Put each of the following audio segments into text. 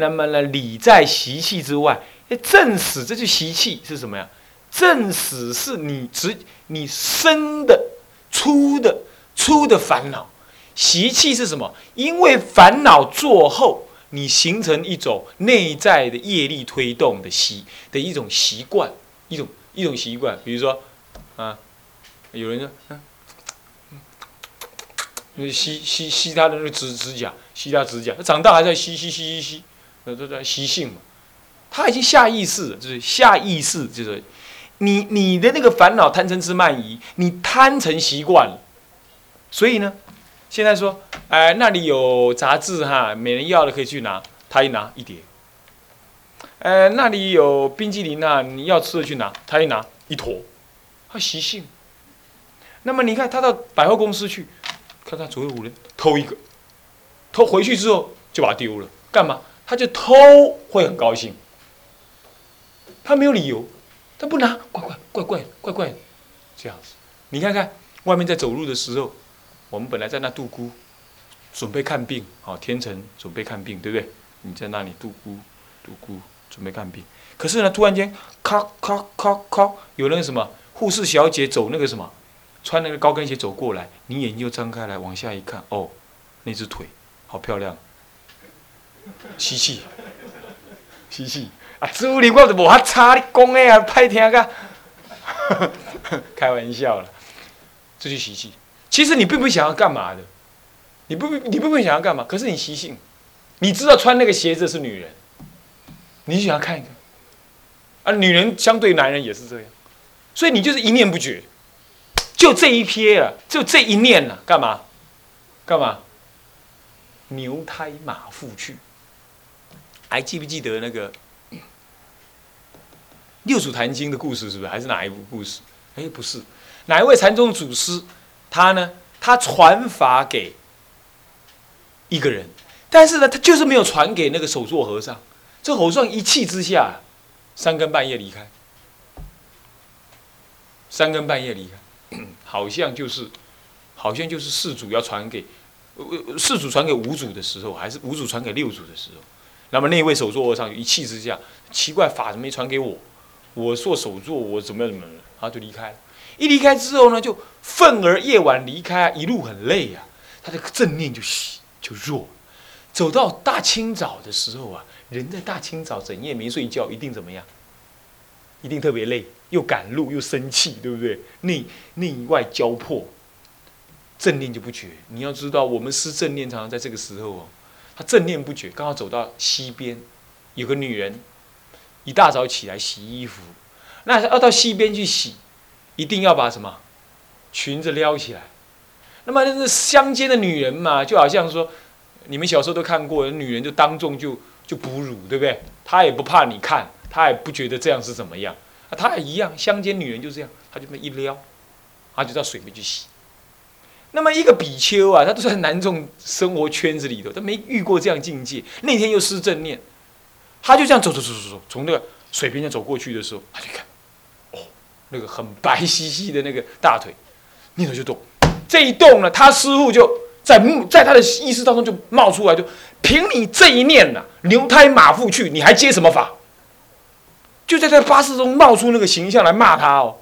那么呢，理在习气之外。正死这句习气是什么呀？正死是你直你生的出的出的烦恼。习气是什么？因为烦恼做后，你形成一种内在的业力推动的习的一种习惯，一种一种习惯。比如说，啊，有人说，嗯。吸吸吸他的那指指甲，吸他指甲，他长大还在吸吸吸吸吸，那这叫习性嘛。他已经下意识，就是下意识，就是你你的那个烦恼贪嗔痴慢疑，你贪成习惯了。所以呢，现在说，哎，那里有杂志哈，每人要的可以去拿，他一拿一叠。呃，那里有冰激凌啊，你要吃的去拿，他一拿一坨，他习性。那么你看他到百货公司去。看看左右无人，偷一个，偷回去之后就把它丢了，干嘛？他就偷会很高兴，他没有理由，他不拿，怪怪怪怪怪怪，这样子。你看看外面在走路的时候，我们本来在那度孤，准备看病，好天成准备看病，对不对？你在那里度孤，度孤准备看病，可是呢，突然间咔咔咔咔，有那个什么护士小姐走那个什么。穿那个高跟鞋走过来，你眼睛就张开来，往下一看，哦，那只腿好漂亮，吸气，吸气，啊，师傅你我都无法差，你讲的啊，歹听个，开玩笑了，这就习气。其实你并不想要干嘛的，你不你并不想要干嘛，可是你习性，你知道穿那个鞋子是女人，你想要看一看，啊，女人相对男人也是这样，所以你就是一念不绝。就这一瞥了，就这一念了，干嘛？干嘛？牛胎马腹去。还记不记得那个《六祖坛经》的故事？是不是？还是哪一部故事？哎，不是，哪一位禅宗祖师？他呢？他传法给一个人，但是呢，他就是没有传给那个首座和尚。这和尚一气之下，三更半夜离开。三更半夜离开。好像就是，好像就是四祖要传给，呃四祖传给五祖的时候，还是五祖传给六祖的时候，那么那位首座和尚一气之下，奇怪法子没传给我？我做首座，我怎么样怎么样？然后就离开了。一离开之后呢，就愤而夜晚离开，一路很累呀，他的正念就就弱。走到大清早的时候啊，人在大清早整夜没睡觉，一定怎么样？一定特别累。又赶路又生气，对不对？内内外交迫，正念就不绝。你要知道，我们失正念常常在这个时候哦，他正念不绝，刚好走到溪边，有个女人一大早起来洗衣服，那要到溪边去洗，一定要把什么裙子撩起来。那么那乡间的女人嘛，就好像说，你们小时候都看过，女人就当众就就哺乳，对不对？她也不怕你看，她也不觉得这样是怎么样。啊，他也一样，乡间女人就这样，他就那一撩，他就到水边去洗。那么一个比丘啊，他都在南众生活圈子里头，他没遇过这样境界。那天又失正念，他就这样走走走走走，从那个水边上走过去的时候，他就看，哦，那个很白兮兮的那个大腿，念头就动。这一动呢，他师傅就在在他的意识当中就冒出来，就凭你这一念呐，牛胎马腹去，你还接什么法？就在这巴士中冒出那个形象来骂他哦，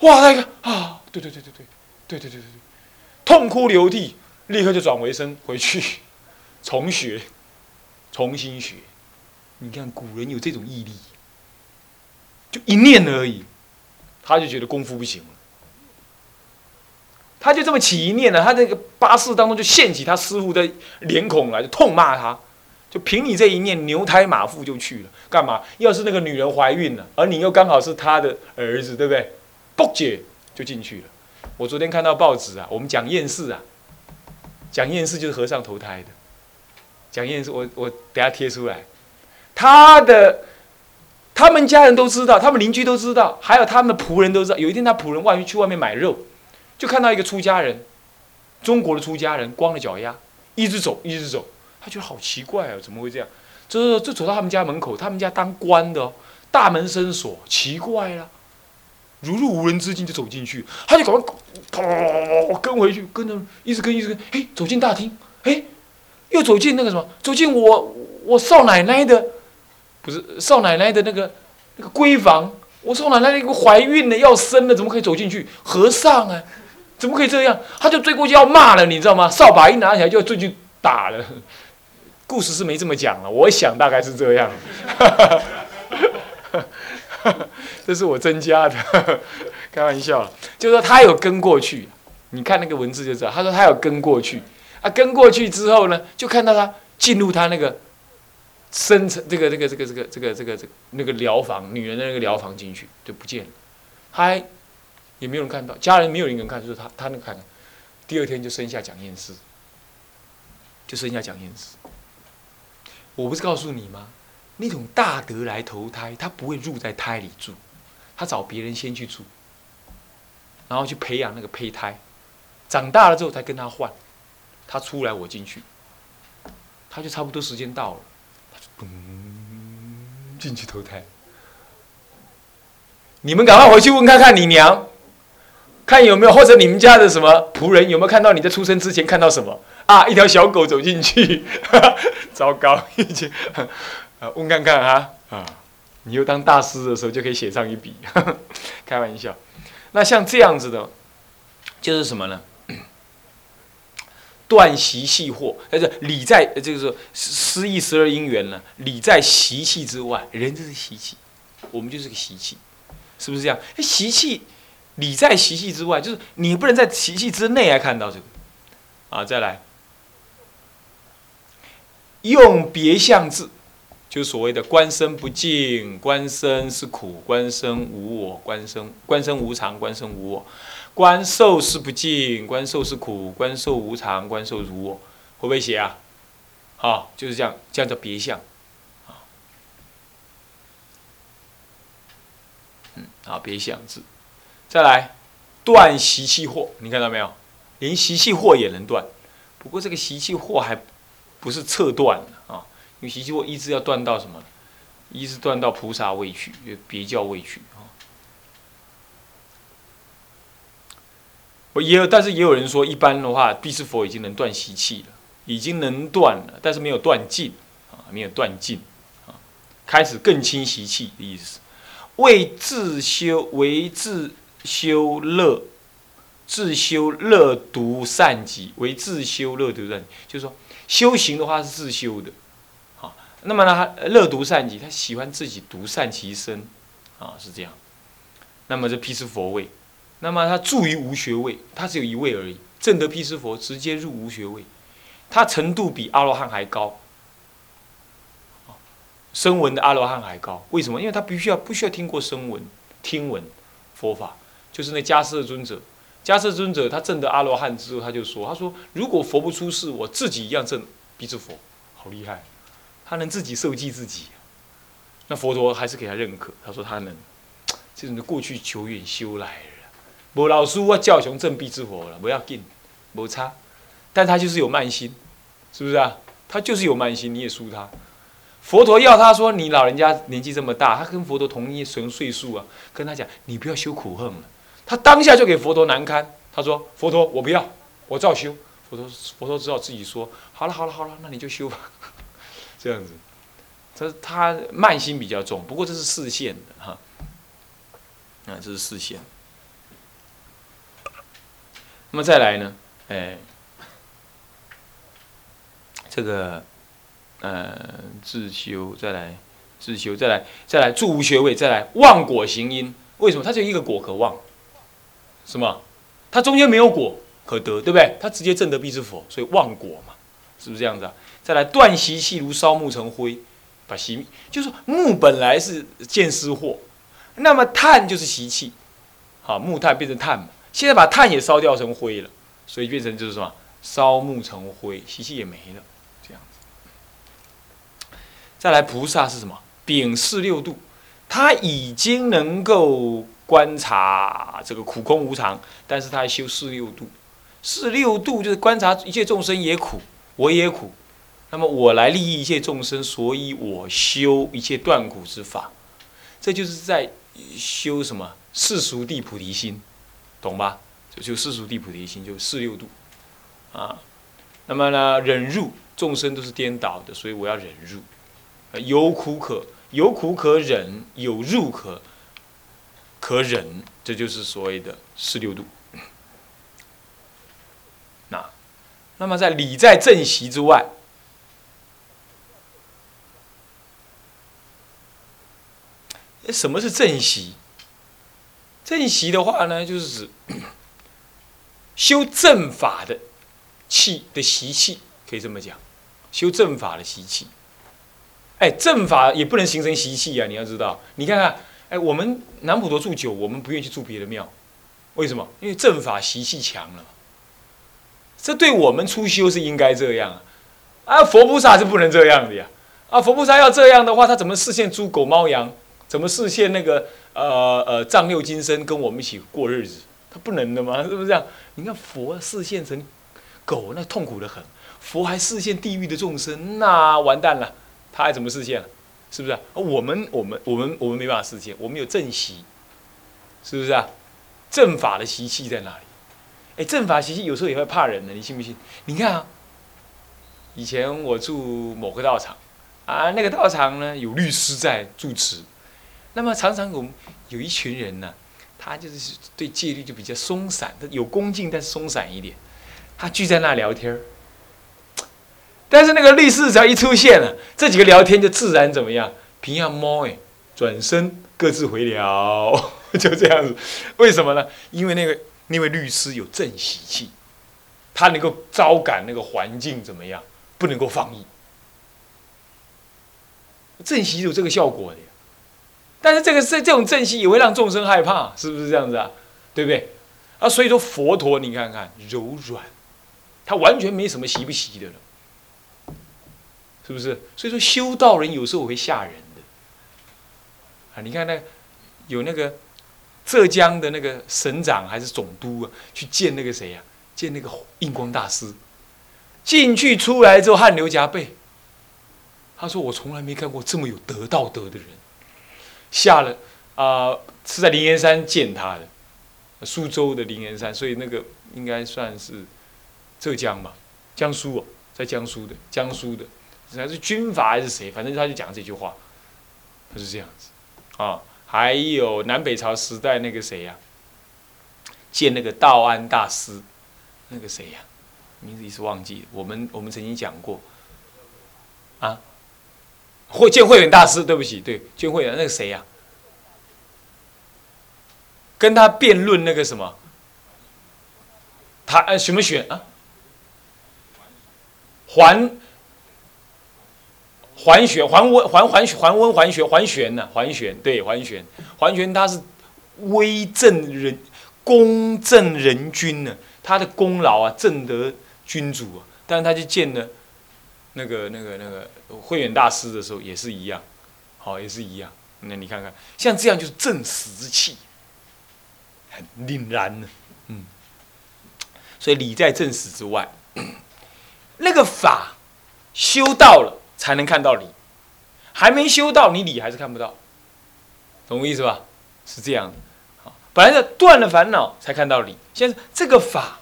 哇！那个啊，对对对对对，对对对对对，痛哭流涕，立刻就转回身回去，重学，重新学。你看古人有这种毅力，就一念而已，他就觉得功夫不行了，他就这么起一念呢，他这个巴士当中就现起他师傅的脸孔来，就痛骂他。就凭你这一念，牛胎马腹就去了，干嘛？要是那个女人怀孕了，而你又刚好是她的儿子，对不对？不解就进去了。我昨天看到报纸啊，我们讲验世啊，讲验世就是和尚投胎的。讲验世，我我等下贴出来。他的他们家人都知道，他们邻居都知道，还有他们的仆人都知道。有一天，他仆人外面去外面买肉，就看到一个出家人，中国的出家人，光着脚丫，一直走，一直走。他觉得好奇怪哦，怎么会这样？就是就走到他们家门口，他们家当官的，大门深锁，奇怪了，如入无人之境就走进去，他就赶快跑跟回去，跟着一直跟一直跟，哎，走进大厅，哎，又走进那个什么，走进我我少奶奶的，不是少奶奶的那个那个闺房，我少奶奶那个怀孕了要生了，怎么可以走进去？和尚啊，怎么可以这样？他就追过去要骂了，你知道吗？扫把一拿起来就要追去打了。故事是没这么讲了，我想大概是这样。这是我增加的，开玩笑，就是说他有跟过去，你看那个文字就知道。他说他有跟过去，啊，跟过去之后呢，就看到他进入他那个深层，这个这个这个这个这个这个这个那个疗房，女人的那个疗房进去就不见了，还也没有人看到，家人没有人能看，就是他他那个看，第二天就生下蒋燕师，就生下蒋燕师。我不是告诉你吗？那种大德来投胎，他不会入在胎里住，他找别人先去住，然后去培养那个胚胎，长大了之后才跟他换，他出来我进去，他就差不多时间到了，他就咚进去投胎。你们赶快回去问看看你娘，看有没有或者你们家的什么仆人有没有看到你在出生之前看到什么。啊！一条小狗走进去，糟糕！已经啊，问看看啊啊！你又当大师的时候就可以写上一笔，开玩笑。那像这样子的，就是什么呢？断习气惑，但是理在这个说失意十二因缘呢？理在习气之外，人就是习气，我们就是个习气，是不是这样？习气理在习气之外，就是你不能在习气之内来看到这个啊！再来。用别相字，就所谓的观身不净，观身是苦，观身无我，观身观身无常，观身无我，观受是不净，观受是苦，观受无常，观受如我，会不会写啊？好，就是这样，这样叫别相。嗯，好，别相字，再来断习气惑，你看到没有？连习气惑也能断，不过这个习气惑还。不是侧断啊，因为习气惑一直要断到什么？一直断到菩萨位去，别教位去啊。我也有，但是也有人说，一般的话，必是佛已经能断习气了，已经能断了，但是没有断尽啊，没有断尽啊，开始更清习气的意思。为自修，为自修乐，自修乐独善己，为自修乐独善，就是说。修行的话是自修的，那么呢，他乐独善己，他喜欢自己独善其身，啊，是这样。那么这毗湿佛位，那么他住于无学位，他只有一位而已。正得毗湿佛直接入无学位，他程度比阿罗汉还高，声闻的阿罗汉还高。为什么？因为他必须要不需要听过声闻、听闻佛法，就是那迦叶尊者。迦叶尊者，他证得阿罗汉之后，他就说：“他说，如果佛不出世，我自己一样证毗湿佛，好厉害，他能自己受记自己。那佛陀还是给他认可，他说他能，这种过去久远修来了。无老师我教雄正必之佛了，不要紧，无差。但他就是有慢心，是不是啊？他就是有慢心，你也输他。佛陀要他说，你老人家年纪这么大，他跟佛陀同一岁岁数啊，跟他讲，你不要修苦恨了。”他当下就给佛陀难堪，他说：“佛陀，我不要，我照修。”佛陀佛陀只好自己说：“好了好了好了，那你就修吧。”这样子，这他慢心比较重，不过这是视线的哈。啊，这是视线。那么再来呢？哎，这个呃自修，再来自修，再来再来住无学位，再来忘果行因。为什么？他就一个果可忘。什么？他中间没有果可得，对不对？他直接证得必是佛，所以忘果嘛，是不是这样子啊？再来断习气，如烧木成灰，把习就是木本来是见思惑，那么碳就是习气，好木炭变成碳嘛，现在把碳也烧掉成灰了，所以变成就是什么？烧木成灰，习气也没了，这样子。再来菩萨是什么？丙四六度，他已经能够。观察这个苦空无常，但是他还修四六度，四六度就是观察一切众生也苦，我也苦，那么我来利益一切众生，所以我修一切断苦之法，这就是在修什么世俗地菩提心，懂吧？就就世俗地菩提心，就四六度，啊，那么呢，忍辱众生都是颠倒的，所以我要忍辱，有苦可有苦可忍，有入可可忍，这就是所谓的四六度。那，那么在理在正习之外，什么是正习？正习的话呢，就是指 修正法的气的习气，可以这么讲，修正法的习气。哎，正法也不能形成习气呀！你要知道，你看看，哎，我们南普陀住久，我们不愿意去住别的庙，为什么？因为正法习气强了。这对我们初修是应该这样啊，啊，佛菩萨是不能这样的呀！啊，佛菩萨要这样的话，他怎么视现猪狗猫羊？怎么视现那个呃呃藏六金身跟我们一起过日子？他不能的吗？是不是这样？你看佛视现成狗，那痛苦的很；佛还视现地狱的众生，那完蛋了。他还怎么实现？是不是？我们我们我们我们没办法实现，我们有正习，是不是啊？正法的习气在哪里？哎，正法习气有时候也会怕人的，你信不信？你看啊，以前我住某个道场，啊，那个道场呢有律师在住持，那么常常我们有一群人呢，他就是对戒律就比较松散，他有恭敬但是松散一点，他聚在那聊天儿。但是那个律师只要一出现了，这几个聊天就自然怎么样？平样猫哎，转身各自回聊，就这样子。为什么呢？因为那个那位律师有正喜气，他能够招感那个环境怎么样？不能够放逸。正喜有这个效果的，但是这个这这种正喜也会让众生害怕，是不是这样子啊？对不对？啊，所以说佛陀你看看柔软，他完全没什么习不习的了。是不是？所以说修道人有时候会吓人的啊！你看那有那个浙江的那个省长还是总督啊，去见那个谁呀？见那个印光大师，进去出来之后汗流浃背。他说：“我从来没看过这么有德道德的人。”下了啊，是在灵岩山见他的，苏州的灵岩山，所以那个应该算是浙江吧，江苏哦，在江苏的，江苏的。还是军阀还是谁？反正他就讲这句话，他是这样子啊。还有南北朝时代那个谁呀？见那个道安大师，那个谁呀？名字一时忘记。我们我们曾经讲过啊。会见慧远大师，对不起，对，见慧远那个谁呀？跟他辩论那个什么？他呃什么选啊？还。桓玄、桓温、桓桓桓温、桓玄、桓玄呢？桓玄对，桓玄，桓玄他是威震人、公正人君呢，他的功劳啊，正得君主啊。但是他去见了那个、那个、那个慧远大师的时候，也是一样，好，也是一样。那你看看，像这样就是正死之气，很凛然呢。嗯，所以理在正死之外，那个法修到了。才能看到理，还没修到你理还是看不到，懂我意思吧？是这样的，好，本来是断了烦恼才看到理，现在这个法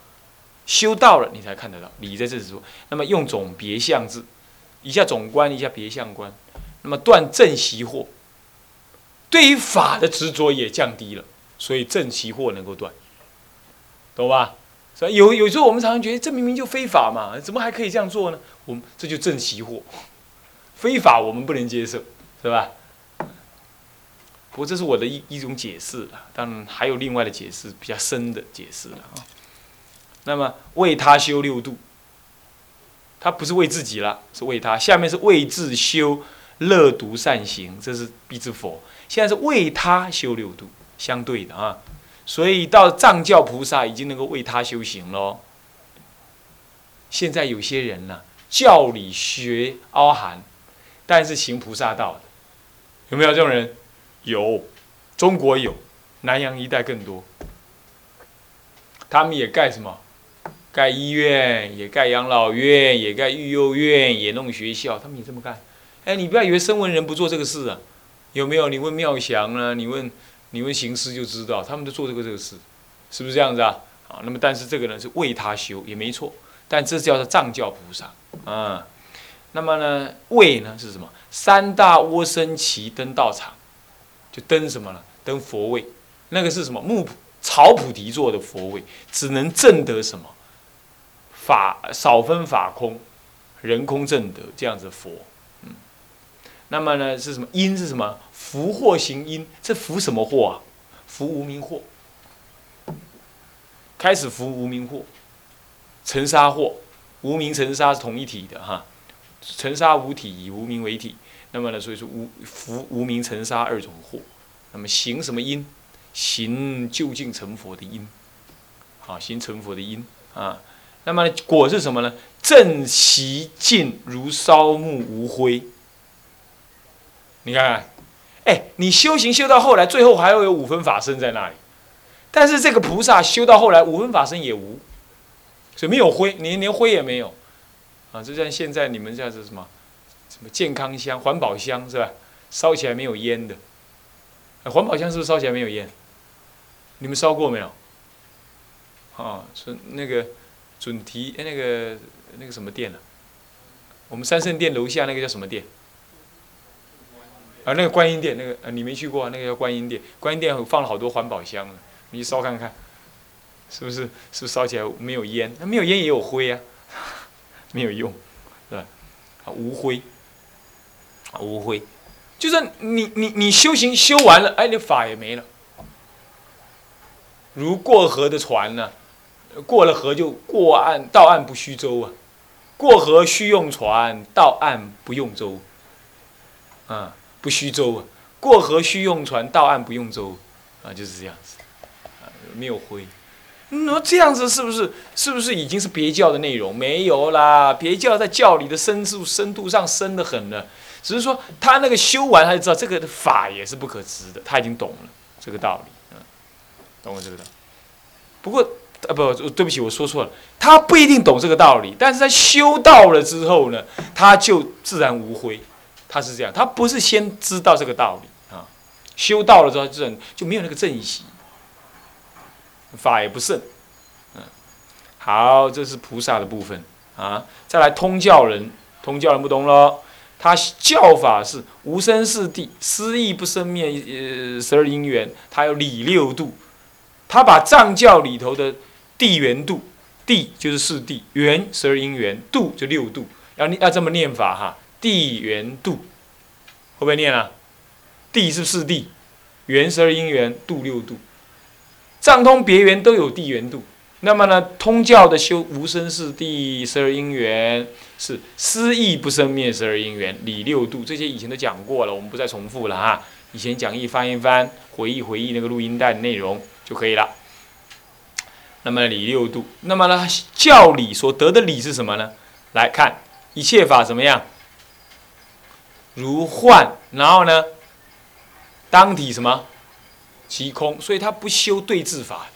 修到了你才看得到理在这时候。那么用总别相字，一下总观，一下别相观，那么断正习惑，对于法的执着也降低了，所以正习惑能够断，懂吧？所以有有时候我们常常觉得这明明就非法嘛，怎么还可以这样做呢？我们这就正习惑。非法我们不能接受，是吧？不过这是我的一一种解释了，当然还有另外的解释，比较深的解释了啊。那么为他修六度，他不是为自己了，是为他。下面是为自修乐独善行，这是必之佛。现在是为他修六度，相对的啊。所以到藏教菩萨已经能够为他修行喽。现在有些人呢，教理学凹含。但是行菩萨道的，有没有这种人？有，中国有，南洋一带更多。他们也盖什么？盖医院，也盖养老院，也盖育幼院，也弄学校。他们也这么干。哎，你不要以为声闻人不做这个事啊？有没有？你问妙祥啊，你问你问行师就知道，他们都做这个这个事，是不是这样子啊？啊，那么但是这个呢是为他修也没错，但这叫做藏教菩萨啊。那么呢，为呢是什么？三大窝生旗登道场，就登什么了？登佛位。那个是什么？木草菩提做的佛位，只能证得什么？法少分法空，人空正德这样子佛。嗯，那么呢是什么？因是什么？福祸行因，这福什么祸啊？福无名祸。开始福无名祸，尘沙祸，无名尘沙是同一体的哈。尘沙无体，以无名为体。那么呢，所以说无福无名尘沙二种祸。那么行什么因？行究竟成佛的因。好，行成佛的因啊。那么果是什么呢？正其静如烧木无灰。你看看，哎，你修行修到后来，最后还会有五分法身在那里。但是这个菩萨修到后来，五分法身也无，所以没有灰，连连灰也没有。啊，就像现在你们这样子什么，什么健康香、环保香是吧？烧起来没有烟的。环保香是不是烧起来没有烟？你们烧过没有？啊，是那个准提哎那个那个什么殿呢？我们三圣殿楼下那个叫什么殿？啊，那个观音殿，那个呃你没去过啊，那个叫观音殿。观音殿放了好多环保香，你烧看看，是不是？是不是烧起来没有烟？那没有烟也有灰啊。没有用，是吧？啊，无灰，啊无灰，就算你你你修行修完了，哎，你法也没了。如过河的船呢，过了河就过岸，到岸不须舟啊。过河须用船，到岸不用舟。啊，不须舟啊。过河须用船，到岸不用舟，啊，就是这样子，啊，没有灰。那这样子是不是是不是已经是别教的内容？没有啦，别教在教理的深度深度上深得很了。只是说他那个修完，他就知道这个法也是不可知的，他已经懂了这个道理，嗯，懂了这个道理。不过啊，不，对不起，我说错了，他不一定懂这个道理，但是在修道了之后呢，他就自然无悔。他是这样，他不是先知道这个道理啊，修道了之后，自然就没有那个正习。法也不胜，嗯，好，这是菩萨的部分啊。再来通教人，通教人不懂喽。他教法是无生四谛，思义不生灭，呃，十二因缘，他有理六度。他把藏教里头的地缘度，地就是四谛，缘十二因缘，度就六度，要要这么念法哈。地缘度会不会念啊？地是四谛，缘十二因缘，度六度。藏通别圆都有地缘度，那么呢，通教的修无生是第十二因缘，是思义不生灭十二因缘，理六度这些以前都讲过了，我们不再重复了哈。以前讲义翻一翻，回忆回忆那个录音带的内容就可以了。那么理六度，那么呢，教理所得的理是什么呢？来看一切法怎么样？如幻，然后呢，当体什么？即空，所以他不修对治法的。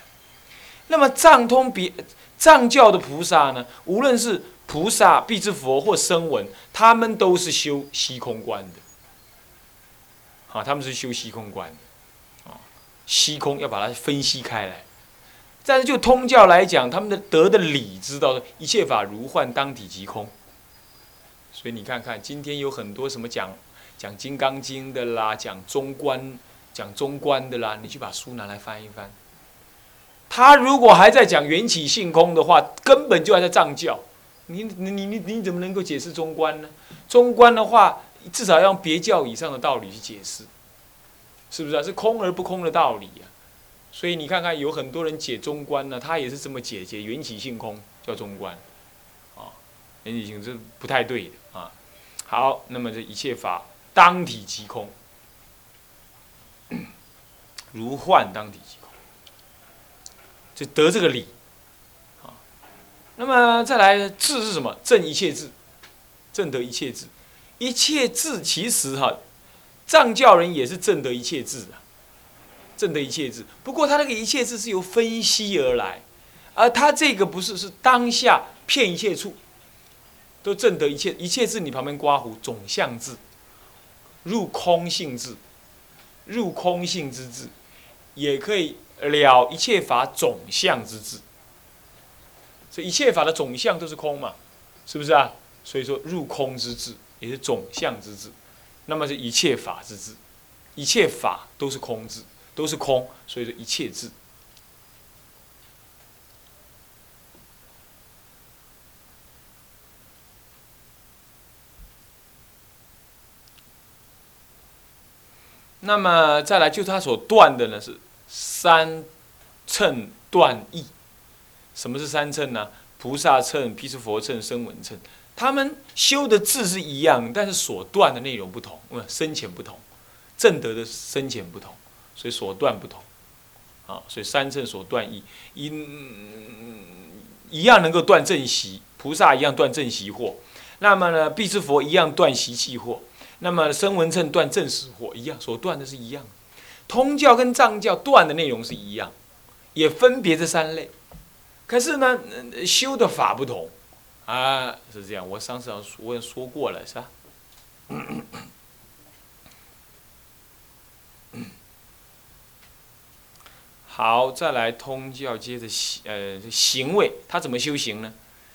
那么藏通别藏教的菩萨呢？无论是菩萨、必之佛或声闻，他们都是修虚空观的。啊，他们是修虚空观的。啊，虚空要把它分析开来。但是就通教来讲，他们的德的理知道一切法如幻，当体即空。所以你看看，今天有很多什么讲讲《金刚经》的啦，讲中观。讲中观的啦，你去把书拿来翻一翻。他如果还在讲缘起性空的话，根本就还在藏教。你你你你你怎么能够解释中观呢？中观的话，至少要用别教以上的道理去解释，是不是啊？是空而不空的道理呀。所以你看看，有很多人解中观呢，他也是这么解解缘起性空叫中观，啊，缘起性这不太对的啊。好，那么这一切法当体即空。如幻当体即空，就得这个理，啊，那么再来智是什么？正一切智，正得一切智，一切智其实哈，藏教人也是正得一切智啊，证得一切智。不过他那个一切智是由分析而来，而他这个不是，是当下骗一切处，都证得一切一切智。你旁边刮胡总相智，入空性智，入空性之智。也可以了一切法总相之智，所以一切法的总相都是空嘛，是不是啊？所以说入空之智也是总相之智，那么是一切法之智，一切法都是空智，都是空，所以说一切智。那么再来，就他所断的呢是三乘断义。什么是三乘呢？菩萨乘、毗湿佛乘、声闻乘。他们修的字是一样，但是所断的内容不同，深浅不同，正德的深浅不同，所以所断不同。啊，所以三乘所断义，一一样能够断正习，菩萨一样断正习惑。那么呢，必是佛一样断习气惑。那么声闻乘断正实惑一样，所断的是一样。通教跟藏教断的内容是一样，也分别这三类。可是呢，修的法不同。啊，是这样。我上次我也说过了，是吧？好，再来通教，接着行呃行为，他怎么修行呢？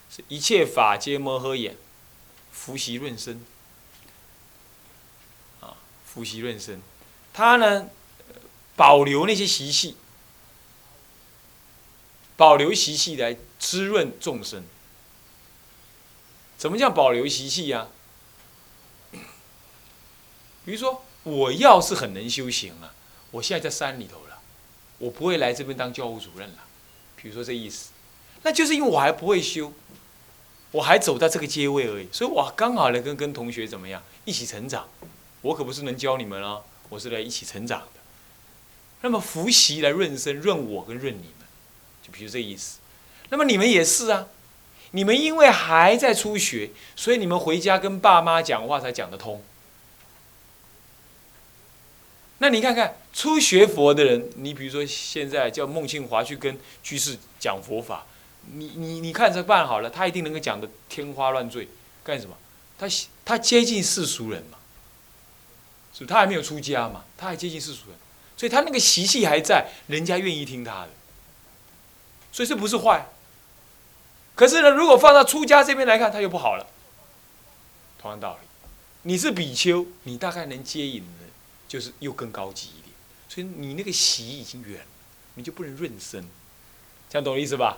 是一切法皆摩诃眼，伏习润身。啊，伏习润身，他呢保留那些习气，保留习气来滋润众生。怎么叫保留习气呀？比如说，我要是很能修行啊，我现在在山里头了，我不会来这边当教务主任了。比如说这意思，那就是因为我还不会修，我还走到这个阶位而已，所以我刚好来跟跟同学怎么样一起成长。我可不是能教你们啊，我是来一起成长的。那么伏习来润身，润我跟润你们，就比如这意思。那么你们也是啊。你们因为还在初学，所以你们回家跟爸妈讲话才讲得通。那你看看初学佛的人，你比如说现在叫孟庆华去跟居士讲佛法，你你你看这办好了，他一定能够讲得天花乱坠。干什么？他他接近世俗人嘛，是他还没有出家嘛，他还接近世俗人，所以他那个习气还在，人家愿意听他的，所以这不是坏。可是呢，如果放到出家这边来看，他又不好了。同样道理，你是比丘，你大概能接引的，就是又更高级一点。所以你那个习已经远，你就不能润身。这样懂意思吧？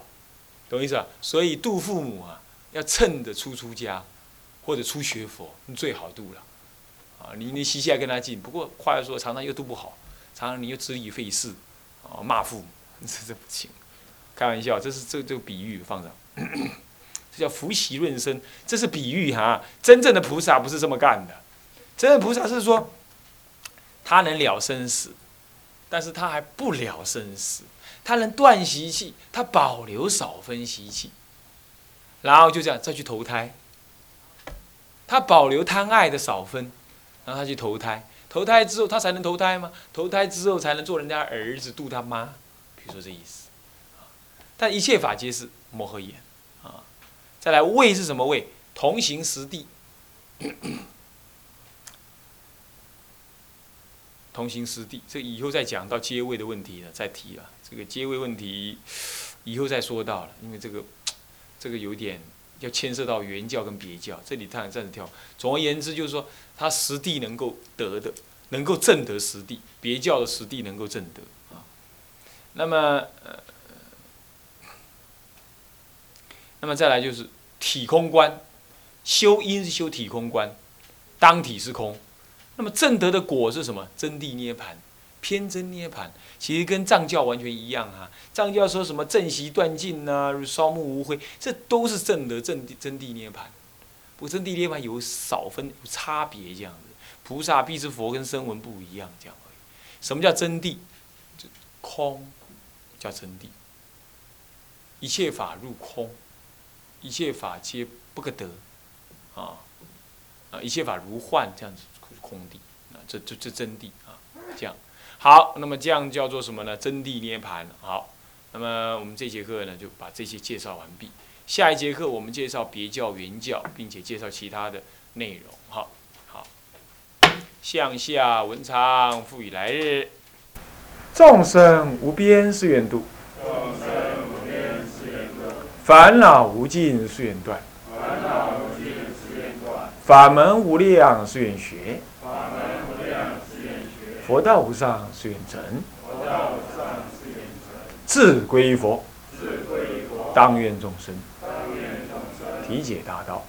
懂意思吧？所以度父母啊，要趁着出出家或者出学佛，你最好度了。啊，你你习气还跟他近，不过话又说，常常又度不好，常常你又支离废事，啊，骂父母，这这不行。开玩笑，这是这这个比喻放上。这叫福习润身，这是比喻哈。真正的菩萨不是这么干的，真正菩萨是说，他能了生死，但是他还不了生死，他能断习气，他保留少分习气，然后就这样再去投胎。他保留贪爱的少分，然后他去投胎，投胎之后他才能投胎吗？投胎之后才能做人家儿子度他妈，比如说这意思。但一切法皆是摩诃眼啊。再来位是什么位？同行实地，同行实地，这以后再讲到阶位的问题了，再提了。这个阶位问题以后再说到了，因为这个这个有点要牵涉到原教跟别教，这里他暂时跳。总而言之，就是说他实地能够得的，能够证得实地，别教的实地能够证得啊。那么。那么再来就是体空观，修因是修体空观，当体是空。那么正德的果是什么？真谛涅盘，偏真涅盘，其实跟藏教完全一样啊。藏教说什么正习断尽呐，烧木无灰，这都是正德正真谛涅盘。不过真谛涅盘有少分有差别这样子，菩萨必是佛跟声闻不一样这样而已。什么叫真谛？空叫真谛，一切法入空。一切法皆不可得，啊，啊，一切法如幻，这样子空地，啊，这这这真谛啊，这样好，那么这样叫做什么呢？真谛涅盘。好，那么我们这节课呢，就把这些介绍完毕。下一节课我们介绍别教原教，并且介绍其他的内容。好，好，向下文昌赋予来日，众生无边誓愿度。众生无边誓愿度烦恼无尽誓愿断，法门无量誓愿学，佛道无上誓愿成，自归佛，当愿众生。体解大道，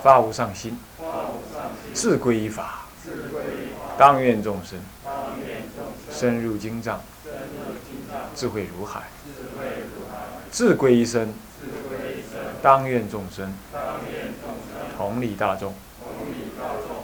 发无上心，自归法，当愿众生。深入经藏，智慧如海，自归一生，当愿众生。同理大众，